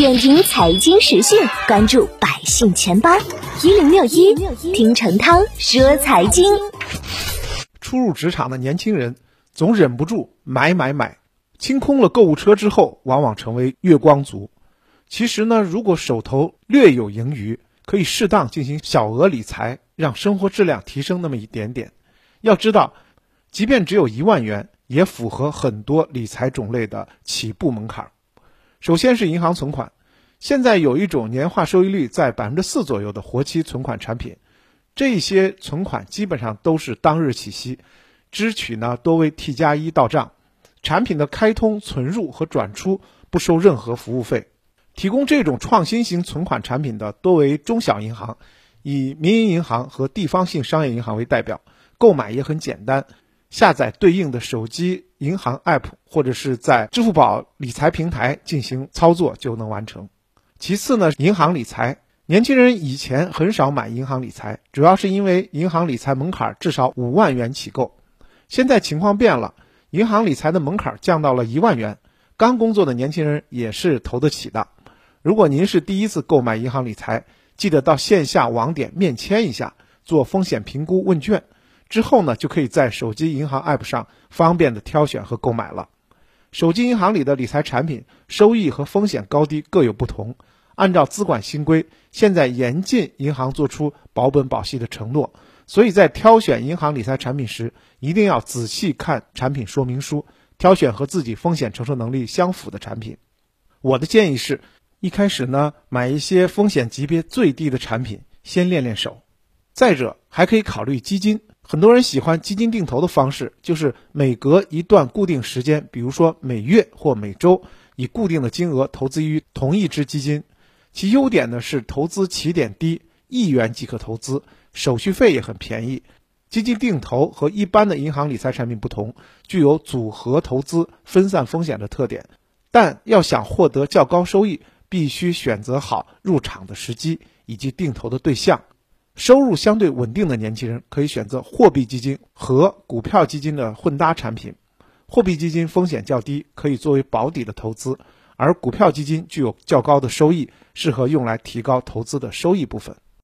点评财经时讯，关注百姓钱包一零六一，听陈涛说财经。初入职场的年轻人总忍不住买买买，清空了购物车之后，往往成为月光族。其实呢，如果手头略有盈余，可以适当进行小额理财，让生活质量提升那么一点点。要知道，即便只有一万元，也符合很多理财种类的起步门槛。首先是银行存款，现在有一种年化收益率在百分之四左右的活期存款产品，这些存款基本上都是当日起息，支取呢多为 T 加一到账，产品的开通、存入和转出不收任何服务费。提供这种创新型存款产品的多为中小银行，以民营银行和地方性商业银行为代表，购买也很简单。下载对应的手机银行 App，或者是在支付宝理财平台进行操作就能完成。其次呢，银行理财，年轻人以前很少买银行理财，主要是因为银行理财门槛至少五万元起购。现在情况变了，银行理财的门槛降到了一万元，刚工作的年轻人也是投得起的。如果您是第一次购买银行理财，记得到线下网点面签一下，做风险评估问卷。之后呢，就可以在手机银行 App 上方便的挑选和购买了。手机银行里的理财产品收益和风险高低各有不同。按照资管新规，现在严禁银行做出保本保息的承诺，所以在挑选银行理财产品时，一定要仔细看产品说明书，挑选和自己风险承受能力相符的产品。我的建议是，一开始呢，买一些风险级别最低的产品，先练练手。再者，还可以考虑基金。很多人喜欢基金定投的方式，就是每隔一段固定时间，比如说每月或每周，以固定的金额投资于同一只基金。其优点呢是投资起点低，一元即可投资，手续费也很便宜。基金定投和一般的银行理财产品不同，具有组合投资、分散风险的特点。但要想获得较高收益，必须选择好入场的时机以及定投的对象。收入相对稳定的年轻人可以选择货币基金和股票基金的混搭产品。货币基金风险较低，可以作为保底的投资；而股票基金具有较高的收益，适合用来提高投资的收益部分。